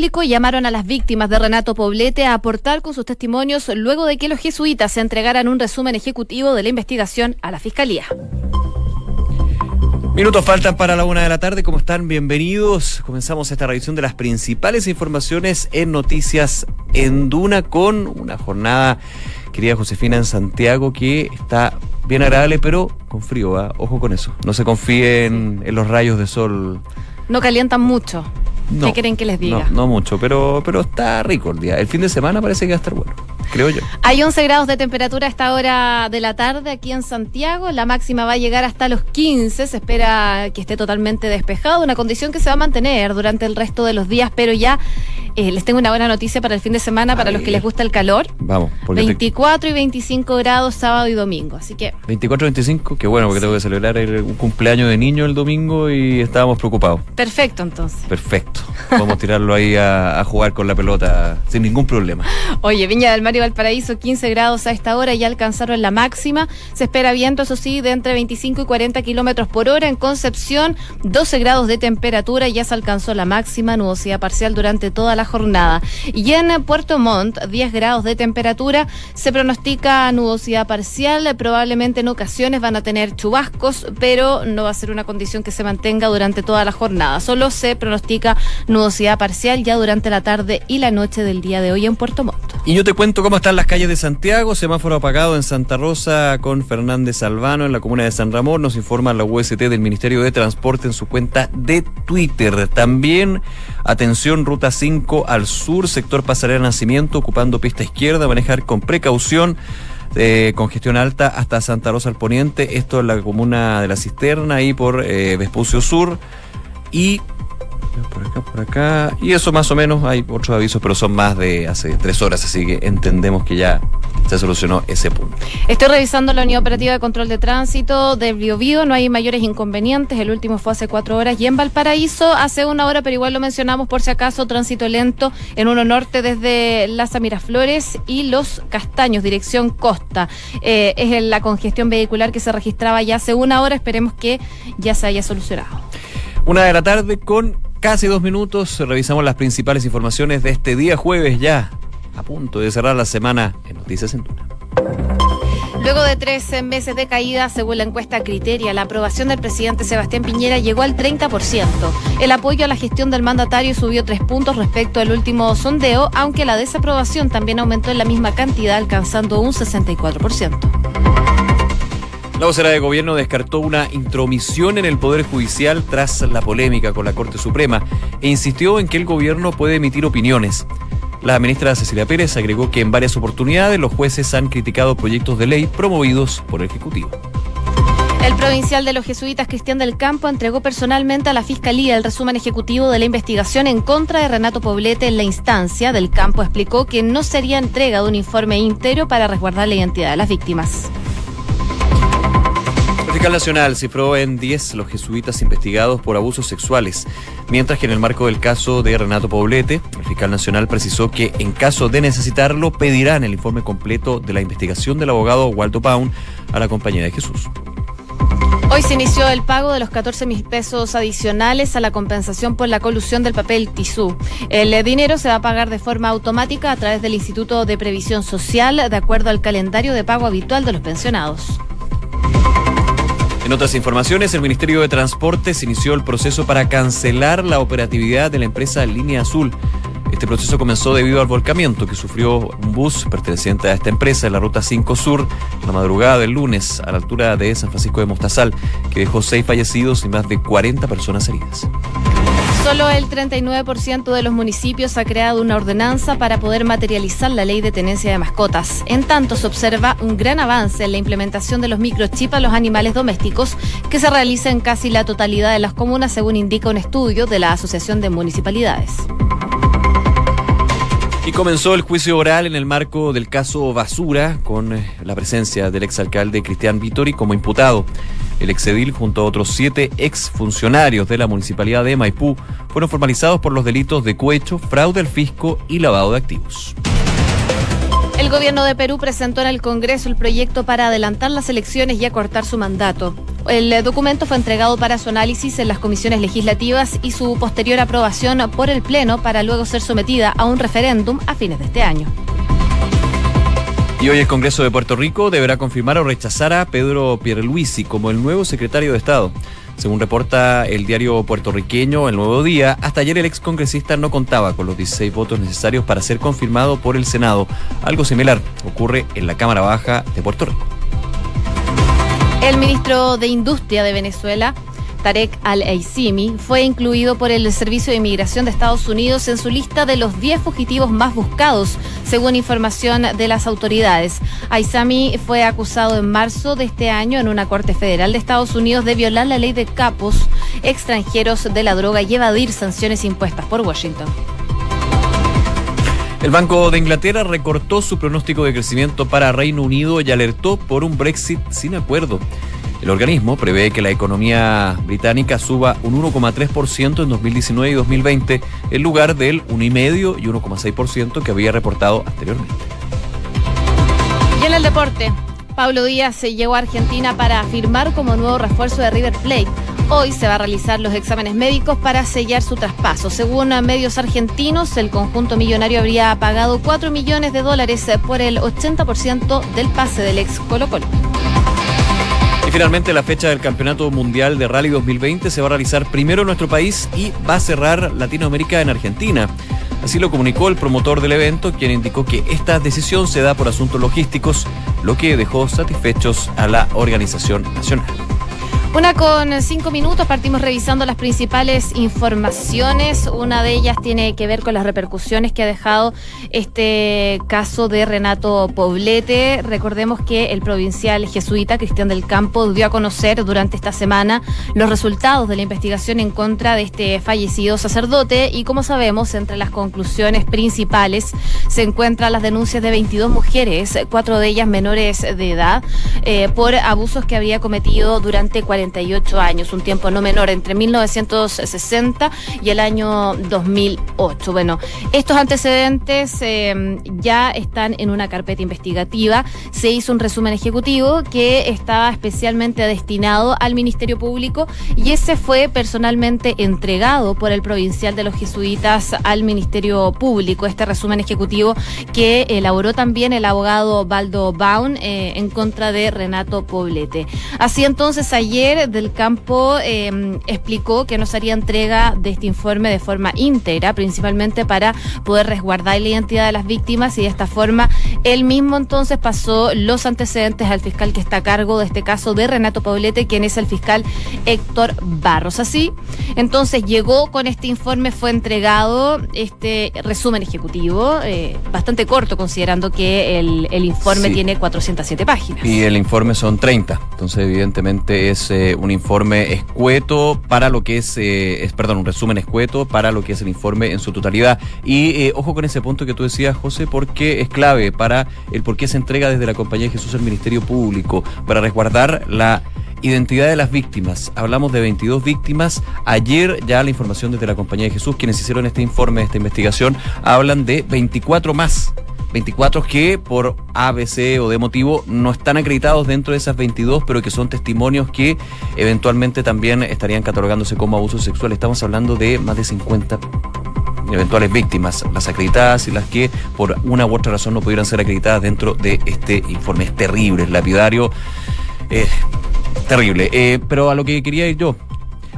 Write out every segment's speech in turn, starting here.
Público llamaron a las víctimas de Renato Poblete a aportar con sus testimonios luego de que los jesuitas se entregaran un resumen ejecutivo de la investigación a la Fiscalía. Minutos faltan para la una de la tarde. ¿Cómo están? Bienvenidos. Comenzamos esta revisión de las principales informaciones en Noticias en Duna con una jornada, querida Josefina, en Santiago que está bien agradable, pero con frío. ¿ah? Ojo con eso. No se confíen en los rayos de sol. No calientan mucho. No, ¿Qué quieren que les diga? No, no mucho, pero, pero está rico el día. El fin de semana parece que va a estar bueno, creo yo. Hay 11 grados de temperatura a esta hora de la tarde aquí en Santiago. La máxima va a llegar hasta los 15. Se espera que esté totalmente despejado, una condición que se va a mantener durante el resto de los días, pero ya eh, les tengo una buena noticia para el fin de semana, para los que les gusta el calor. Vamos, porque te- 24 y 25 grados sábado y domingo. Así que 24-25, qué bueno, porque tengo que celebrar el- un cumpleaños de niño el domingo y estábamos preocupados. perfecto entonces. Perfecto. Vamos a tirarlo ahí a, a jugar con la pelota sin ningún problema. Oye, Viña del Mar y Valparaíso, 15 grados a esta hora, ya alcanzaron la máxima. Se espera viento, eso sí, de entre 25 y 40 kilómetros por hora. En Concepción, 12 grados de temperatura, ya se alcanzó la máxima, nubosidad parcial durante toda la jornada. Y en Puerto Montt, 10 grados de temperatura, se pronostica nubosidad parcial. Probablemente en ocasiones van a tener chubascos, pero no va a ser una condición que se mantenga durante toda la jornada. Solo se pronostica nubosidad parcial ya durante la tarde y la noche del día de hoy en Puerto Montt. Y yo te cuento cómo están las calles de Santiago. Semáforo apagado en Santa Rosa con Fernández Albano en la comuna de San Ramón. Nos informa la UST del Ministerio de Transporte en su cuenta de Twitter. También, atención, ruta 5 al sur, sector Pasarela Nacimiento, ocupando pista izquierda, manejar con precaución. eh, congestión alta hasta Santa Rosa al Poniente, esto en la comuna de la Cisterna, ahí por eh, Vespucio Sur. Y por acá, por acá. Y eso más o menos, hay otros avisos, pero son más de hace tres horas, así que entendemos que ya se solucionó ese punto. Estoy revisando la unidad operativa de control de tránsito de Biobío, no hay mayores inconvenientes, el último fue hace cuatro horas y en Valparaíso hace una hora, pero igual lo mencionamos por si acaso, tránsito lento en uno norte desde Las Miraflores y Los Castaños, dirección Costa. Eh, es la congestión vehicular que se registraba ya hace una hora, esperemos que ya se haya solucionado. Una de la tarde con casi dos minutos, revisamos las principales informaciones de este día jueves ya, a punto de cerrar la semana en Noticias en. Luego de tres meses de caída, según la encuesta Criteria, la aprobación del presidente Sebastián Piñera llegó al 30%. El apoyo a la gestión del mandatario subió tres puntos respecto al último sondeo, aunque la desaprobación también aumentó en la misma cantidad, alcanzando un 64%. La vocera de gobierno descartó una intromisión en el Poder Judicial tras la polémica con la Corte Suprema e insistió en que el gobierno puede emitir opiniones. La ministra Cecilia Pérez agregó que en varias oportunidades los jueces han criticado proyectos de ley promovidos por el Ejecutivo. El provincial de los jesuitas Cristian del Campo entregó personalmente a la Fiscalía el resumen ejecutivo de la investigación en contra de Renato Poblete en la instancia. Del Campo explicó que no sería entrega de un informe íntegro para resguardar la identidad de las víctimas. El fiscal nacional cifró en 10 los jesuitas investigados por abusos sexuales, mientras que en el marco del caso de Renato Poblete, el fiscal nacional precisó que en caso de necesitarlo pedirán el informe completo de la investigación del abogado Waldo Paun a la Compañía de Jesús. Hoy se inició el pago de los 14 mil pesos adicionales a la compensación por la colusión del papel tisú. El dinero se va a pagar de forma automática a través del Instituto de Previsión Social, de acuerdo al calendario de pago habitual de los pensionados. En otras informaciones, el Ministerio de Transportes inició el proceso para cancelar la operatividad de la empresa Línea Azul. Este proceso comenzó debido al volcamiento que sufrió un bus perteneciente a esta empresa en la ruta 5 Sur la madrugada del lunes a la altura de San Francisco de Mostazal, que dejó seis fallecidos y más de 40 personas heridas. Solo el 39% de los municipios ha creado una ordenanza para poder materializar la ley de tenencia de mascotas. En tanto, se observa un gran avance en la implementación de los microchips a los animales domésticos que se realiza en casi la totalidad de las comunas, según indica un estudio de la Asociación de Municipalidades. Y comenzó el juicio oral en el marco del caso Basura, con eh, la presencia del exalcalde Cristian Vittori como imputado. El exedil, junto a otros siete exfuncionarios de la municipalidad de Maipú, fueron formalizados por los delitos de cohecho, fraude al fisco y lavado de activos. El gobierno de Perú presentó en el Congreso el proyecto para adelantar las elecciones y acortar su mandato. El documento fue entregado para su análisis en las comisiones legislativas y su posterior aprobación por el Pleno para luego ser sometida a un referéndum a fines de este año. Y hoy el Congreso de Puerto Rico deberá confirmar o rechazar a Pedro Pierluisi como el nuevo secretario de Estado. Según reporta el diario puertorriqueño El Nuevo Día, hasta ayer el ex congresista no contaba con los 16 votos necesarios para ser confirmado por el Senado. Algo similar ocurre en la Cámara Baja de Puerto Rico. El ministro de Industria de Venezuela, Tarek Al-Aissimi, fue incluido por el Servicio de Inmigración de Estados Unidos en su lista de los 10 fugitivos más buscados, según información de las autoridades. Aissami fue acusado en marzo de este año en una corte federal de Estados Unidos de violar la ley de capos extranjeros de la droga y evadir sanciones impuestas por Washington. El Banco de Inglaterra recortó su pronóstico de crecimiento para Reino Unido y alertó por un Brexit sin acuerdo. El organismo prevé que la economía británica suba un 1,3% en 2019 y 2020 en lugar del 1,5 y 1,6% que había reportado anteriormente. Y en el deporte, Pablo Díaz se llegó a Argentina para firmar como nuevo refuerzo de River Plate. Hoy se va a realizar los exámenes médicos para sellar su traspaso. Según medios argentinos, el conjunto millonario habría pagado 4 millones de dólares por el 80% del pase del ex Colo Colo. Finalmente la fecha del Campeonato Mundial de Rally 2020 se va a realizar primero en nuestro país y va a cerrar Latinoamérica en Argentina. Así lo comunicó el promotor del evento, quien indicó que esta decisión se da por asuntos logísticos, lo que dejó satisfechos a la organización nacional. Una con cinco minutos, partimos revisando las principales informaciones. Una de ellas tiene que ver con las repercusiones que ha dejado este caso de Renato Poblete. Recordemos que el provincial jesuita Cristian del Campo dio a conocer durante esta semana los resultados de la investigación en contra de este fallecido sacerdote y como sabemos, entre las conclusiones principales se encuentran las denuncias de 22 mujeres, cuatro de ellas menores de edad, eh, por abusos que había cometido durante 40 48 años, un tiempo no menor, entre 1960 y el año 2008. Bueno, estos antecedentes eh, ya están en una carpeta investigativa. Se hizo un resumen ejecutivo que estaba especialmente destinado al Ministerio Público y ese fue personalmente entregado por el provincial de los jesuitas al Ministerio Público. Este resumen ejecutivo que elaboró también el abogado Baldo Baun eh, en contra de Renato Poblete. Así entonces ayer del Campo em, explicó que nos haría entrega de este informe de forma íntegra, principalmente para poder resguardar la identidad de las víctimas y de esta forma él mismo entonces pasó los antecedentes al fiscal que está a cargo de este caso de Renato Paulete, quien es el fiscal Héctor Barros. Así, entonces llegó con este informe, fue entregado este resumen ejecutivo, eh, bastante corto considerando que el, informe tiene 407 páginas. Y el informe son 30, entonces evidentemente es... Eh, un informe escueto para lo que eh, es, perdón, un resumen escueto para lo que es el informe en su totalidad. Y eh, ojo con ese punto que tú decías, José, porque es clave para el por qué se entrega desde la Compañía de Jesús al Ministerio Público, para resguardar la identidad de las víctimas. Hablamos de 22 víctimas. Ayer ya la información desde la Compañía de Jesús, quienes hicieron este informe, esta investigación, hablan de 24 más 24 que por ABC o de motivo no están acreditados dentro de esas 22, pero que son testimonios que eventualmente también estarían catalogándose como abuso sexual. Estamos hablando de más de 50 eventuales víctimas, las acreditadas y las que por una u otra razón no pudieran ser acreditadas dentro de este informe. Es terrible, es lapidario, es terrible. Eh, pero a lo que quería ir yo,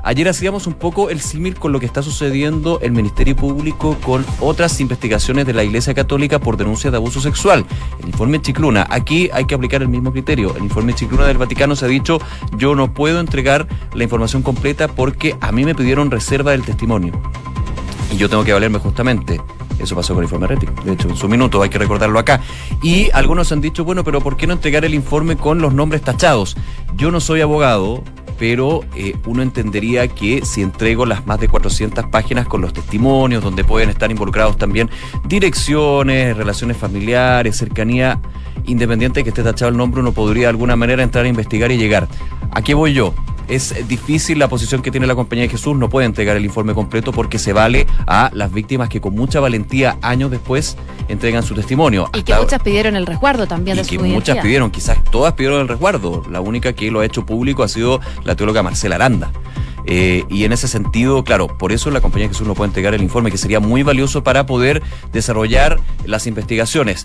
Ayer hacíamos un poco el símil con lo que está sucediendo el Ministerio Público con otras investigaciones de la Iglesia Católica por denuncias de abuso sexual. El informe Chicluna, aquí hay que aplicar el mismo criterio. El informe Chicluna del Vaticano se ha dicho, yo no puedo entregar la información completa porque a mí me pidieron reserva del testimonio. Y yo tengo que valerme justamente. Eso pasó con el informe rético. De hecho, en su minuto hay que recordarlo acá. Y algunos han dicho, bueno, pero ¿por qué no entregar el informe con los nombres tachados? Yo no soy abogado, pero eh, uno entendería que si entrego las más de 400 páginas con los testimonios, donde pueden estar involucrados también direcciones, relaciones familiares, cercanía, independiente de que esté tachado el nombre, uno podría de alguna manera entrar a investigar y llegar. ¿A qué voy yo? Es difícil la posición que tiene la compañía de Jesús, no puede entregar el informe completo porque se vale a las víctimas que con mucha valentía años después entregan su testimonio. Y que muchas pidieron el resguardo también de que muchas pidieron, quizás todas pidieron el resguardo. La única que lo ha hecho público ha sido la teóloga Marcela Aranda. Eh, y en ese sentido, claro, por eso la compañía Jesús no puede entregar el informe, que sería muy valioso para poder desarrollar las investigaciones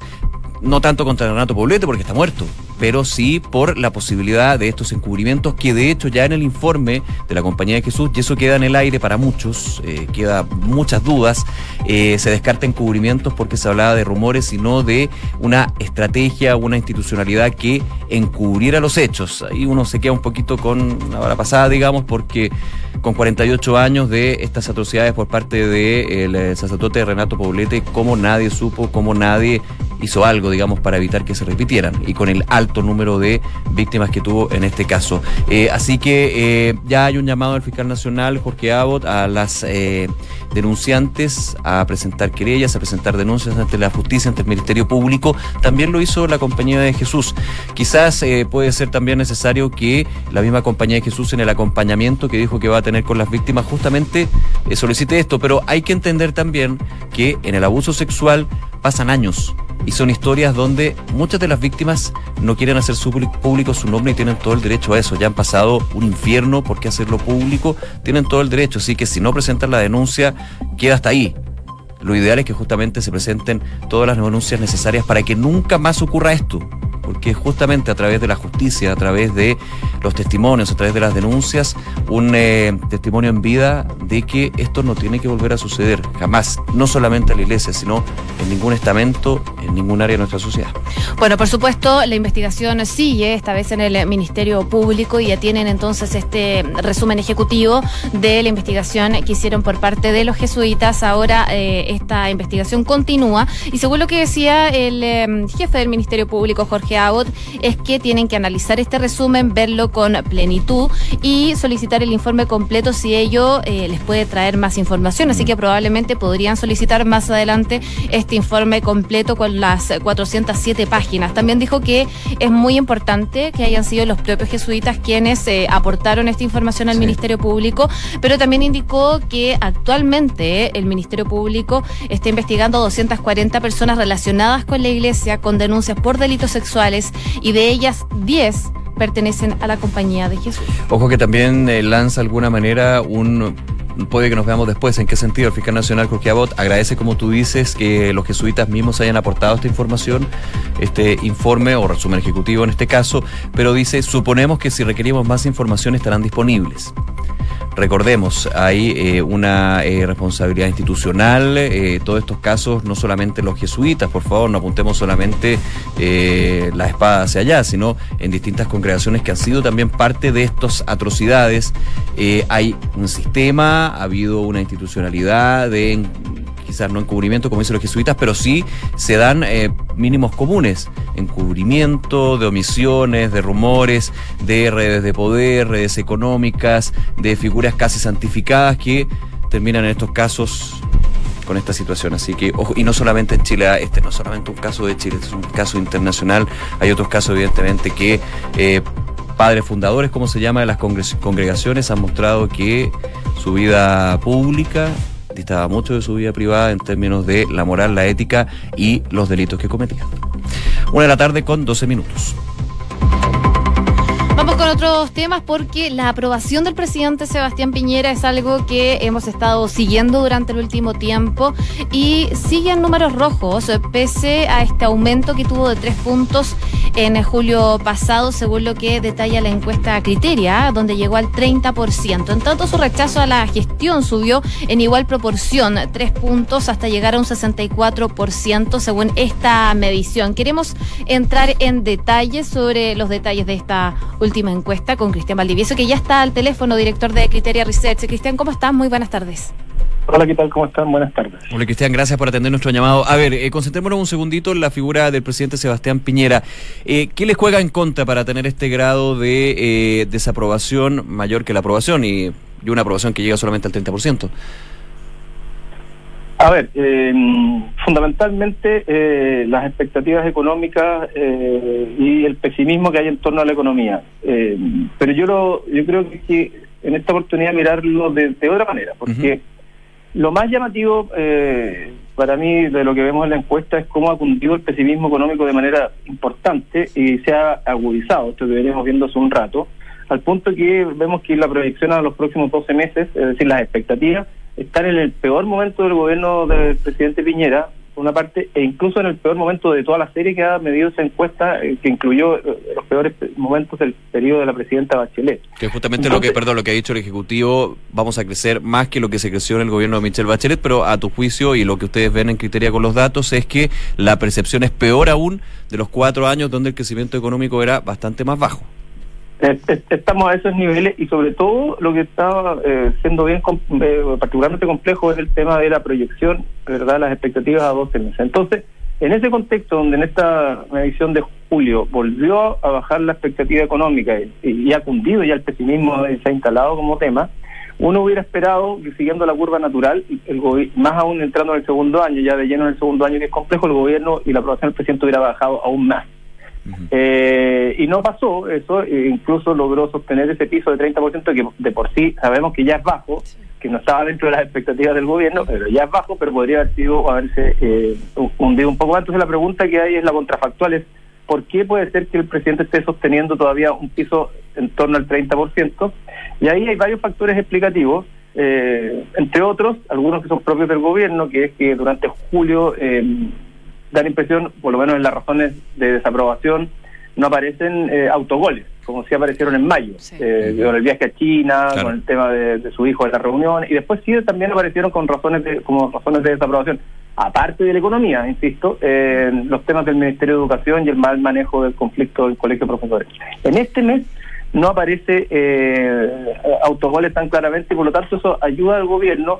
no tanto contra Renato Poblete porque está muerto, pero sí por la posibilidad de estos encubrimientos que de hecho ya en el informe de la Compañía de Jesús, y eso queda en el aire para muchos, eh, queda muchas dudas, eh, se descarta encubrimientos porque se hablaba de rumores y no de una estrategia, una institucionalidad que encubriera los hechos. Ahí uno se queda un poquito con la hora pasada, digamos, porque con 48 años de estas atrocidades por parte del de, eh, sacerdote Renato Poblete, como nadie supo, como nadie hizo algo, digamos, para evitar que se repitieran y con el alto número de víctimas que tuvo en este caso. Eh, así que eh, ya hay un llamado del fiscal nacional, Jorge Abbott, a las denunciantes a presentar querellas, a presentar denuncias ante la justicia, ante el Ministerio Público. También lo hizo la Compañía de Jesús. Quizás puede ser también necesario que la misma Compañía de Jesús en el acompañamiento que dijo que va a tener con las víctimas justamente solicite esto, pero hay que entender también que en el abuso sexual pasan años y son historias donde muchas de las víctimas no quieren hacer público su nombre y tienen todo el derecho a eso. Ya han pasado un infierno, ¿por qué hacerlo público? Tienen todo el derecho, así que si no presentan la denuncia, queda hasta ahí. Lo ideal es que justamente se presenten todas las denuncias necesarias para que nunca más ocurra esto porque justamente a través de la justicia, a través de los testimonios, a través de las denuncias, un eh, testimonio en vida de que esto no tiene que volver a suceder jamás, no solamente en la iglesia, sino en ningún estamento, en ningún área de nuestra sociedad. Bueno, por supuesto, la investigación sigue, esta vez en el Ministerio Público, y ya tienen entonces este resumen ejecutivo de la investigación que hicieron por parte de los jesuitas. Ahora eh, esta investigación continúa, y según lo que decía el eh, jefe del Ministerio Público, Jorge es que tienen que analizar este resumen, verlo con plenitud y solicitar el informe completo si ello eh, les puede traer más información. Así que probablemente podrían solicitar más adelante este informe completo con las 407 páginas. También dijo que es muy importante que hayan sido los propios jesuitas quienes eh, aportaron esta información al Ministerio Público, pero también indicó que actualmente el Ministerio Público está investigando 240 personas relacionadas con la Iglesia con denuncias por delitos sexuales y de ellas 10 pertenecen a la compañía de Jesús. Ojo que también eh, lanza de alguna manera un puede que nos veamos después. ¿En qué sentido? El fiscal nacional Jorge Abot agradece, como tú dices, que los jesuitas mismos hayan aportado esta información, este informe o resumen ejecutivo en este caso, pero dice, suponemos que si requerimos más información estarán disponibles. Recordemos, hay eh, una eh, responsabilidad institucional, eh, todos estos casos, no solamente los jesuitas, por favor, no apuntemos solamente la espada hacia allá, sino en distintas congregaciones que han sido también parte de estas atrocidades. hay un sistema, ha habido una institucionalidad de quizás no encubrimiento como dicen los jesuitas, pero sí se dan eh, mínimos comunes, encubrimiento de omisiones, de rumores, de redes de poder, redes económicas, de figuras casi santificadas que terminan en estos casos con esta situación. Así que, y no solamente en Chile, ah, este no es solamente un caso de Chile, este es un caso internacional. Hay otros casos, evidentemente, que eh, padres fundadores, como se llama, de las congregaciones han mostrado que su vida pública distaba mucho de su vida privada en términos de la moral, la ética y los delitos que cometía. Una de la tarde con 12 minutos. Vamos con otros temas porque la aprobación del presidente Sebastián Piñera es algo que hemos estado siguiendo durante el último tiempo y sigue en números rojos pese a este aumento que tuvo de tres puntos en julio pasado, según lo que detalla la encuesta Criteria, donde llegó al 30%. En tanto, su rechazo a la gestión subió en igual proporción, tres puntos hasta llegar a un 64% según esta medición. Queremos entrar en detalles sobre los detalles de esta última última encuesta con Cristian Valdivieso, que ya está al teléfono, director de Criteria Research. Cristian, ¿cómo estás? Muy buenas tardes. Hola, ¿qué tal? ¿Cómo están? Buenas tardes. Hola, Cristian, gracias por atender nuestro llamado. A ver, eh, concentrémonos un segundito en la figura del presidente Sebastián Piñera. Eh, ¿Qué le juega en contra para tener este grado de eh, desaprobación mayor que la aprobación y, y, una aprobación que llega solamente al 30%? A ver, fundamentalmente eh, las expectativas económicas eh, y el pesimismo que hay en torno a la economía. Eh, pero yo lo, yo creo que en esta oportunidad mirarlo de, otra manera, porque lo más llamativo para mí de lo que vemos en la encuesta es cómo ha cundido el pesimismo económico de manera importante y se ha agudizado, esto que venimos viendo hace un rato, al punto que vemos que la proyección a los próximos 12 meses, es decir, las expectativas, están en el peor momento del gobierno del presidente Piñera, por una parte, e incluso en el peor momento de toda la serie que ha medido esa encuesta, eh, que incluyó eh, los peores momentos del periodo de la presidenta Bachelet. Que justamente lo que, perdón, lo que ha dicho el Ejecutivo, vamos a crecer más que lo que se creció en el gobierno de Michelle Bachelet, pero a tu juicio y lo que ustedes ven en criteria con los datos es que la percepción es peor aún de los cuatro años donde el crecimiento económico era bastante más bajo. Estamos a esos niveles y sobre todo lo que está eh, siendo bien eh, particularmente complejo es el tema de la proyección, ¿verdad? Las expectativas a 12 meses. Entonces, en ese contexto donde en esta medición de julio volvió a bajar la expectativa económica y, ha cundido ya el pesimismo se ha instalado como tema, uno hubiera esperado que siguiendo la curva natural, el más aún entrando en el segundo año, ya de lleno en el segundo año que es complejo, el gobierno y la aprobación del presidente hubiera bajado aún más. Eh, y no pasó eso, e incluso logró sostener ese piso de 30% que de por sí sabemos que ya es bajo, que no estaba dentro de las expectativas del gobierno, pero ya es bajo, pero podría haber sido o haberse eh, hundido un poco más. Entonces la pregunta que hay es la contrafactual, es ¿por qué puede ser que el presidente esté sosteniendo todavía un piso en torno al 30%? Y ahí hay varios factores explicativos. Eh, entre otros, algunos que son propios del gobierno, que es que durante julio eh, da la impresión, por lo menos en las razones de desaprobación, no aparecen eh, autogoles, como si aparecieron en mayo, eh, con el viaje a China, con el tema de, su hijo en la reunión, y después sí también aparecieron con razones de, como razones de desaprobación. Aparte de la economía, insisto, eh, los temas del Ministerio de Educación y el mal manejo del conflicto del colegio de profesores. En este mes no aparece eh, autogoles tan claramente y por lo tanto eso ayuda al gobierno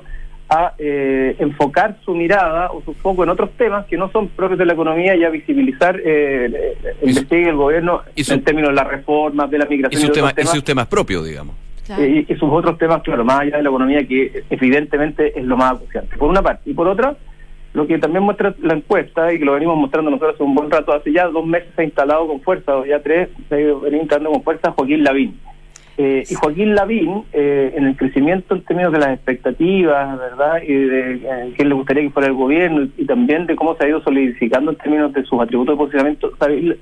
a eh, enfocar su mirada o su foco en otros temas que no son propios de la economía y a visibilizar eh, el el gobierno en términos de las reformas, de la migración. Y sus, temas, temas. temas propios, digamos. Y, sus otros temas, claro, más allá de la economía, que evidentemente es lo más acuciante, por una parte. Y por otra, lo que también muestra la encuesta, y que lo venimos mostrando nosotros hace un buen rato, hace ya dos meses se ha instalado con fuerza, o ya tres, se ha venido instalando con fuerza Joaquín Lavín eh, y Joaquín Lavín, eh, en el crecimiento en términos de las expectativas, ¿verdad? Y de eh, quién le gustaría que fuera el gobierno y, también de cómo se ha ido solidificando en términos de sus atributos de posicionamiento,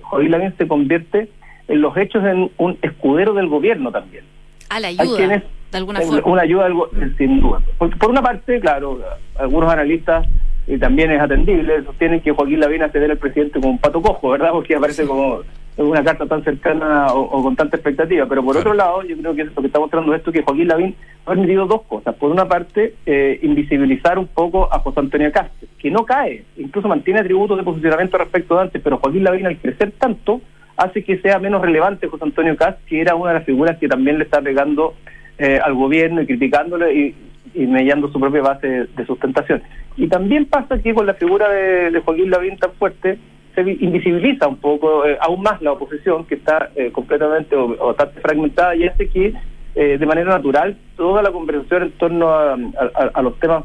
Joaquín Lavín se convierte en los hechos en un escudero del gobierno también. A la ayuda, de alguna forma. Una ayuda, sin duda. Por, una parte, claro, algunos analistas y también es atendible, sostienen que Joaquín Lavín a ceder al presidente como un pato cojo, ¿verdad? Porque aparece como una carta tan cercana o, con tanta expectativa. Pero por otro lado, yo creo que lo que está mostrando esto es que Joaquín Lavín ha permitido dos cosas. Por una parte, eh, invisibilizar un poco a José Antonio Castro, que no cae, incluso mantiene atributos de posicionamiento respecto de antes, pero Joaquín Lavín al crecer tanto hace que sea menos relevante José Antonio Castro, que era una de las figuras que también le está pegando eh, al gobierno y criticándole y, y mellando su propia base de, sustentación. Y también pasa que con la figura de, de Joaquín Lavín tan fuerte, se invisibiliza un poco eh, aún más la oposición que está eh, completamente o, bastante fragmentada y hace que eh, de manera natural toda la conversación en torno a, los temas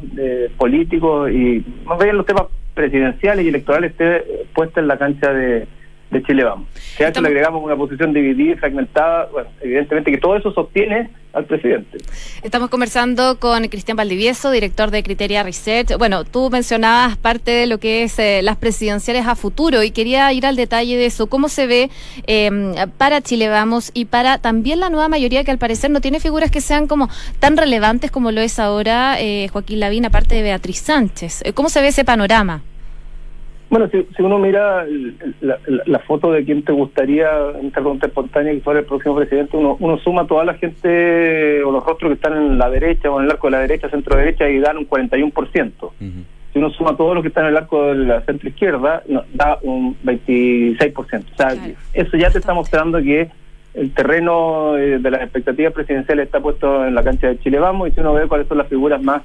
políticos y más bien los temas presidenciales y electorales esté puesta en la cancha de, de Chile Vamos. Si a eso le agregamos una posición dividida y fragmentada, bueno, evidentemente que todo eso sostiene al presidente. Estamos conversando con Cristian Valdivieso, director de Criteria Research. Bueno, tú mencionabas parte de lo que es eh, las presidenciales a futuro y quería ir al detalle de eso. ¿Cómo se ve em, para Chile Vamos y para también la nueva mayoría que al parecer no tiene figuras que sean como tan relevantes como lo es ahora eh, Joaquín Lavín, aparte de Beatriz Sánchez? ¿Cómo se ve ese panorama? Bueno, si, uno mira la, foto de quién te gustaría en pregunta espontánea que fuera el próximo presidente, uno, uno suma toda la gente o los rostros que están en la derecha o en el arco de la derecha, centro derecha y dan un 41%. Si uno suma todos los que están en el arco de la centro izquierda, da un 26%. O sea, eso ya te está mostrando que el terreno eh, de las expectativas presidenciales está puesto en la cancha de Chile Vamos y si uno ve cuáles son las figuras más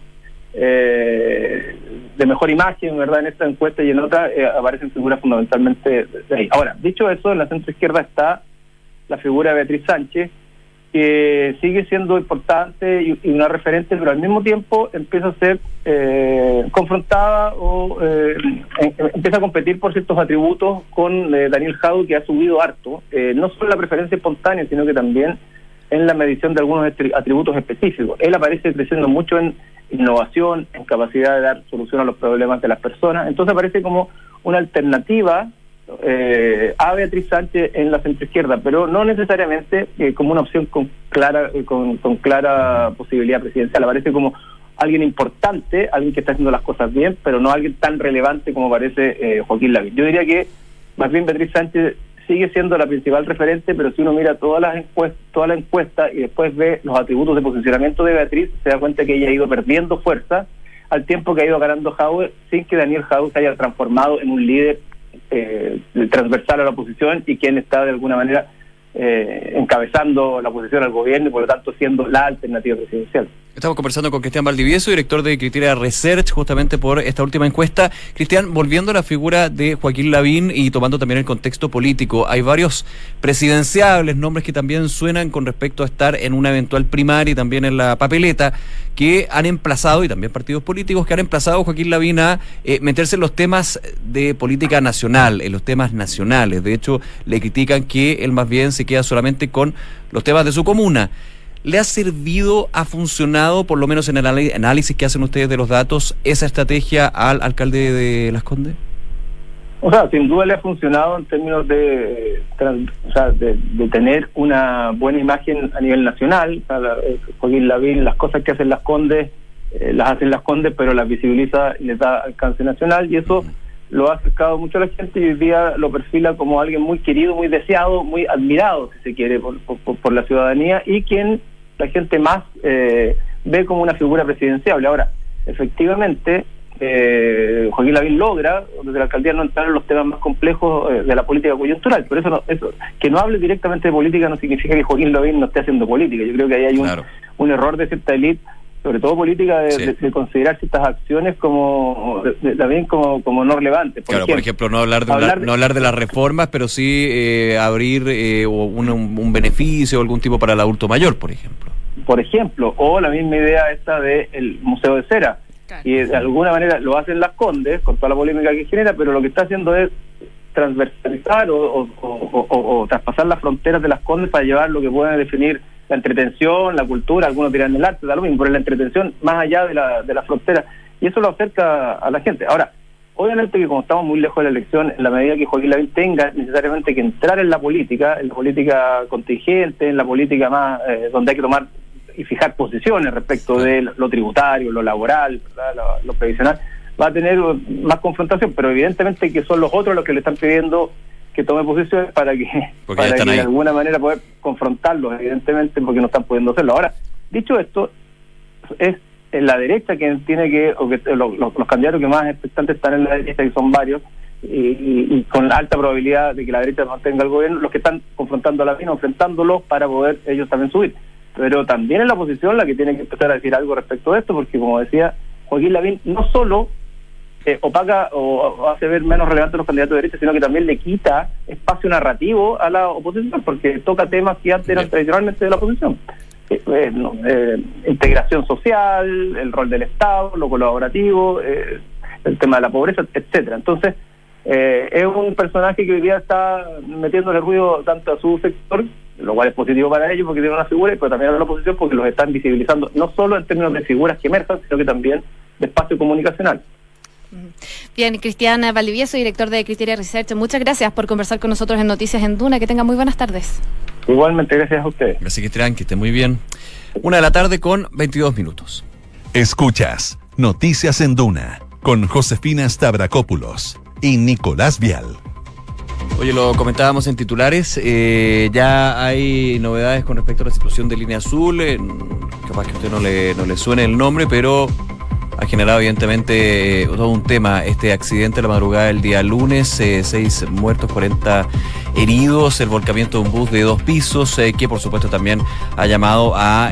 eh, de mejor imagen, ¿verdad? En esta encuesta y en otra eh, aparecen figuras fundamentalmente de ahí. Ahora, dicho eso, en la centro izquierda está la figura de Beatriz Sánchez, que sigue siendo importante y, una referente, pero al mismo tiempo empieza a ser eh, confrontada o eh, empieza a competir por ciertos atributos con eh, Daniel Jau, que ha subido harto, no solo en la preferencia espontánea, sino que también en la medición de algunos atributos específicos. Él aparece creciendo mucho en innovación, en capacidad de dar solución a los problemas de las personas, entonces aparece como una alternativa eh, a Beatriz Sánchez en la centroizquierda, pero no necesariamente eh, como una opción con clara eh, con, clara posibilidad presidencial. Aparece como alguien importante, alguien que está haciendo las cosas bien, pero no alguien tan relevante como parece eh, Joaquín Lavín. Yo diría que más bien Beatriz Sánchez sigue siendo la principal referente, pero si uno mira todas las encuestas, toda la encuesta y después ve los atributos de posicionamiento de Beatriz, se da cuenta que ella ha ido perdiendo fuerza al tiempo que ha ido ganando Jaue sin que Daniel Jaue se haya transformado en un líder eh, transversal a la oposición y quien está de alguna manera eh, encabezando la oposición al gobierno y por lo tanto siendo la alternativa presidencial. Estamos conversando con Cristian Valdivieso, director de Criteria Research, justamente por esta última encuesta. Cristian, volviendo a la figura de Joaquín Lavín y tomando también el contexto político, hay varios presidenciables, nombres que también suenan con respecto a estar en una eventual primaria y también en la papeleta, que han emplazado, y también partidos políticos, que han emplazado a Joaquín Lavín a eh, meterse en los temas de política nacional, en los temas nacionales. De hecho, le critican que él más bien se queda solamente con los temas de su comuna. ¿Le ha servido, ha funcionado, por lo menos en el análisis que hacen ustedes de los datos, esa estrategia al alcalde de Las Condes? O sea, sin duda le ha funcionado en términos de, o sea, de, tener una buena imagen a nivel nacional. O sea, eh, Joaquín Lavín, las cosas que hacen Las Condes, eh, las hacen Las Condes, pero las visibiliza y les da alcance nacional y eso lo ha acercado mucho a la gente y hoy día lo perfila como alguien muy querido, muy deseado, muy admirado, si se quiere, por, por la ciudadanía y quien la gente más eh, ve como una figura presidenciable. Ahora, efectivamente, eh, Joaquín Lavín logra desde la alcaldía no entrar en los temas más complejos eh, de la política coyuntural. Por eso, eso, que no hable directamente de política no significa que Joaquín Lavín no esté haciendo política. Yo creo que ahí hay un, un error de cierta élite sobre todo política, de, considerar ciertas acciones como también como, como no relevantes. Por claro, ejemplo, por ejemplo, no hablar de, no hablar de las reformas, pero sí eh, abrir eh, un, un, beneficio o algún tipo para el adulto mayor, por ejemplo. Por ejemplo, o la misma idea esta del Museo de Cera. Y de alguna manera lo hacen las Condes, con toda la polémica que genera, pero lo que está haciendo es transversalizar o, o traspasar las fronteras de las Condes para llevar lo que pueden definir la entretención, la cultura, algunos dirán el arte, da lo mismo, pero la entretención más allá de la, de la frontera. Y eso lo acerca a la gente. Ahora, obviamente que como estamos muy lejos de la elección, en la medida que Joaquín Lavín tenga necesariamente que entrar en la política, en la política contingente, en la política más eh, donde hay que tomar y fijar posiciones respecto de lo tributario, lo laboral, lo, lo previsional, va a tener más confrontación, pero evidentemente que son los otros los que le están pidiendo que tome posiciones para que, para que de alguna manera poder confrontarlos, evidentemente, porque no están pudiendo hacerlo. Ahora, dicho esto, es la derecha quien tiene que, o que los, candidatos que más expectantes están en la derecha, que son varios, y, con la alta probabilidad de que la derecha mantenga el gobierno, los que están confrontando a la mina, enfrentándolos para poder ellos también subir. Pero también es la oposición la que tiene que empezar a decir algo respecto a esto, porque como decía Joaquín Lavín, no solo eh, opaca o, hace ver menos relevantes los candidatos de derecha, sino que también le quita espacio narrativo a la oposición, porque toca temas que antes eran tradicionalmente de la oposición. Eh, eh, integración social, el rol del Estado, lo colaborativo, el tema de la pobreza, etcétera. Entonces, es un personaje que hoy día está metiéndole ruido tanto a su sector, lo cual es positivo para ellos porque tiene una figura, pero también a la oposición porque los están visibilizando, no solo en términos de figuras que emerjan, sino que también de espacio comunicacional. Bien, Cristiana Valdivieso, director de Criteria Research, muchas gracias por conversar con nosotros en Noticias en Duna. Que tenga muy buenas tardes. Igualmente, gracias a usted. Gracias, Cristian, que esté muy bien. Una de la tarde con 22 minutos. Escuchas Noticias en Duna con Josefina Stavrakopoulos y Nicolás Vial. Oye, lo comentábamos en titulares, eh, ya hay novedades con respecto a la situación de Línea Azul, capaz que a usted no le, no le suene el nombre, pero ha generado evidentemente eh, todo un tema. Este accidente la madrugada del día lunes, eh, seis muertos, 40 heridos, el volcamiento de un bus de dos pisos, eh, que por supuesto también ha llamado a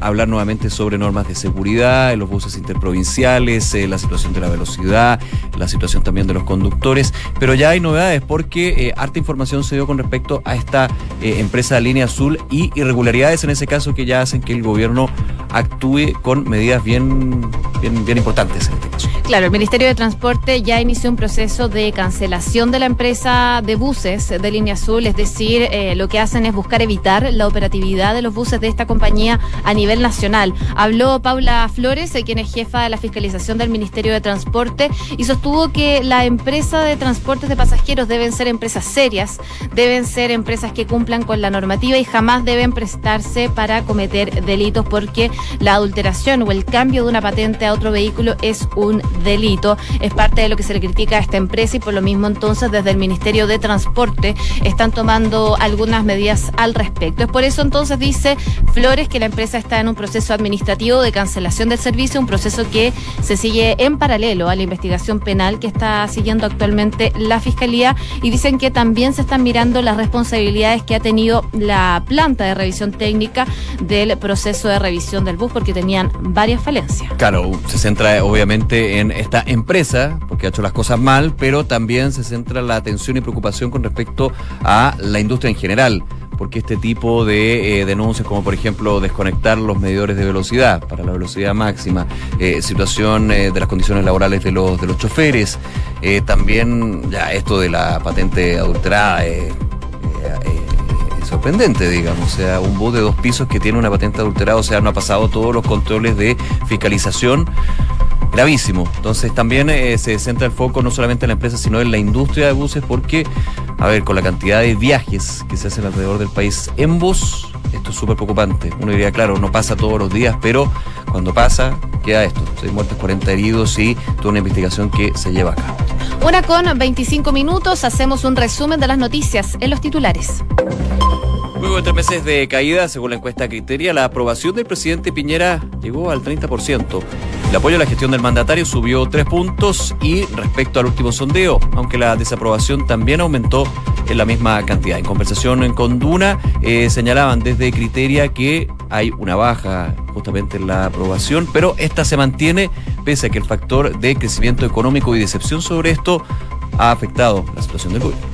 hablar nuevamente sobre normas de seguridad los buses interprovinciales, la situación de la velocidad, la situación también de los conductores, pero ya hay novedades porque harta información se dio con respecto a esta empresa de Línea Azul y irregularidades en ese caso que ya hacen que el gobierno actúe con medidas bien, bien, bien importantes en este caso. Claro, el Ministerio de Transporte ya inició un proceso de cancelación de la empresa de buses de Línea Azul, es decir, eh, lo que hacen es buscar evitar la operatividad de los buses de esta compañía a nivel nacional. Habló Paula Flores, eh, quien es jefa de la fiscalización del Ministerio de Transporte, y sostuvo que la empresa de transportes de pasajeros deben ser empresas serias, deben ser empresas que cumplan con la normativa y jamás deben prestarse para cometer delitos porque la adulteración o el cambio de una patente a otro vehículo es un delito. Es parte de lo que se le critica a esta empresa y por lo mismo entonces desde el Ministerio de Transporte están tomando algunas medidas al respecto. Es por eso entonces dice Flores que la empresa está en un proceso administrativo de cancelación del servicio, un proceso que se sigue en paralelo a la investigación penal que está siguiendo actualmente la Fiscalía y dicen que también se están mirando las responsabilidades que ha tenido la planta de revisión técnica del proceso de revisión del bus porque tenían varias falencias. Claro, se centra obviamente en esta empresa, porque ha hecho las cosas mal, pero también se centra la atención y preocupación con respecto a la industria en general porque este tipo de eh, denuncias, como por ejemplo desconectar los medidores de velocidad para la velocidad máxima, eh, situación eh, de las condiciones laborales de los, de los choferes, también ya esto de la patente adulterada, es sorprendente, digamos. O sea, un bus de dos pisos que tiene una patente adulterada, o sea, no ha pasado todos los controles de fiscalización gravísimo. Entonces también eh, se centra el foco no solamente en la empresa, sino en la industria de buses, porque, a ver, con la cantidad de viajes que se hacen alrededor del país en bus, esto es súper preocupante. Uno diría, claro, no pasa todos los días, pero cuando pasa, queda esto. Seis muertes, 40 heridos y toda una investigación que se lleva a cabo. Con 25 minutos, hacemos un resumen de las noticias en los titulares. Luego de tres meses de caída, según la encuesta Criteria, la aprobación del presidente Piñera llegó al 30%. El apoyo a la gestión del mandatario subió tres puntos y respecto al último sondeo, aunque la desaprobación también aumentó en la misma cantidad. En conversación con Duna, eh, señalaban desde Criteria que hay una baja justamente en la aprobación, pero esta se mantiene pese a que el factor de crecimiento económico y decepción sobre esto ha afectado la situación del gobierno.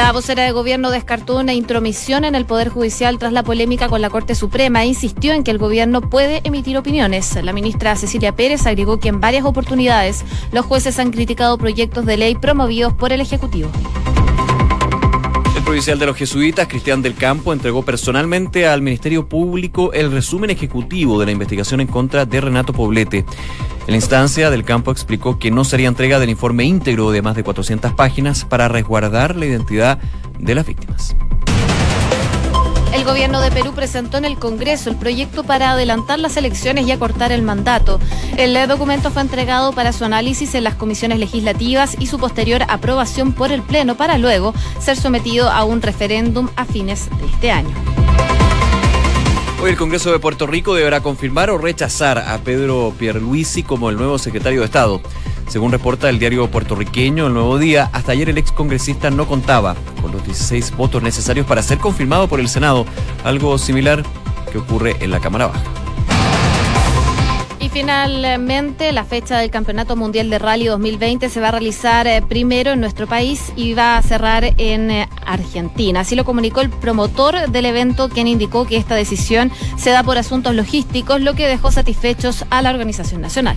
La vocera de gobierno descartó una intromisión en el Poder Judicial tras la polémica con la Corte Suprema e insistió en que el gobierno puede emitir opiniones. La ministra Cecilia Pérez agregó que en varias oportunidades los jueces han criticado proyectos de ley promovidos por el Ejecutivo. Provincial de los jesuitas, Cristian del Campo, entregó personalmente al Ministerio Público el resumen ejecutivo de la investigación en contra de Renato Poblete. En la instancia, del campo explicó que no sería entrega del informe íntegro de más de 400 páginas para resguardar la identidad de las víctimas. El gobierno de Perú presentó en el Congreso el proyecto para adelantar las elecciones y acortar el mandato. El documento fue entregado para su análisis en las comisiones legislativas y su posterior aprobación por el Pleno para luego ser sometido a un referéndum a fines de este año. Hoy el Congreso de Puerto Rico deberá confirmar o rechazar a Pedro Pierluisi como el nuevo secretario de Estado. Según reporta el diario puertorriqueño El Nuevo Día, hasta ayer el ex congresista no contaba con los 16 votos necesarios para ser confirmado por el Senado, algo similar que ocurre en la Cámara Baja finalmente, la fecha del Campeonato Mundial de Rally 2020 se va a realizar eh, primero en nuestro país y va a cerrar en eh, Argentina. Así lo comunicó el promotor del evento, quien indicó que esta decisión se da por asuntos logísticos, lo que dejó satisfechos a la organización nacional.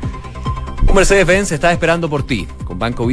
Mercedes-Benz está esperando por ti. Con Banco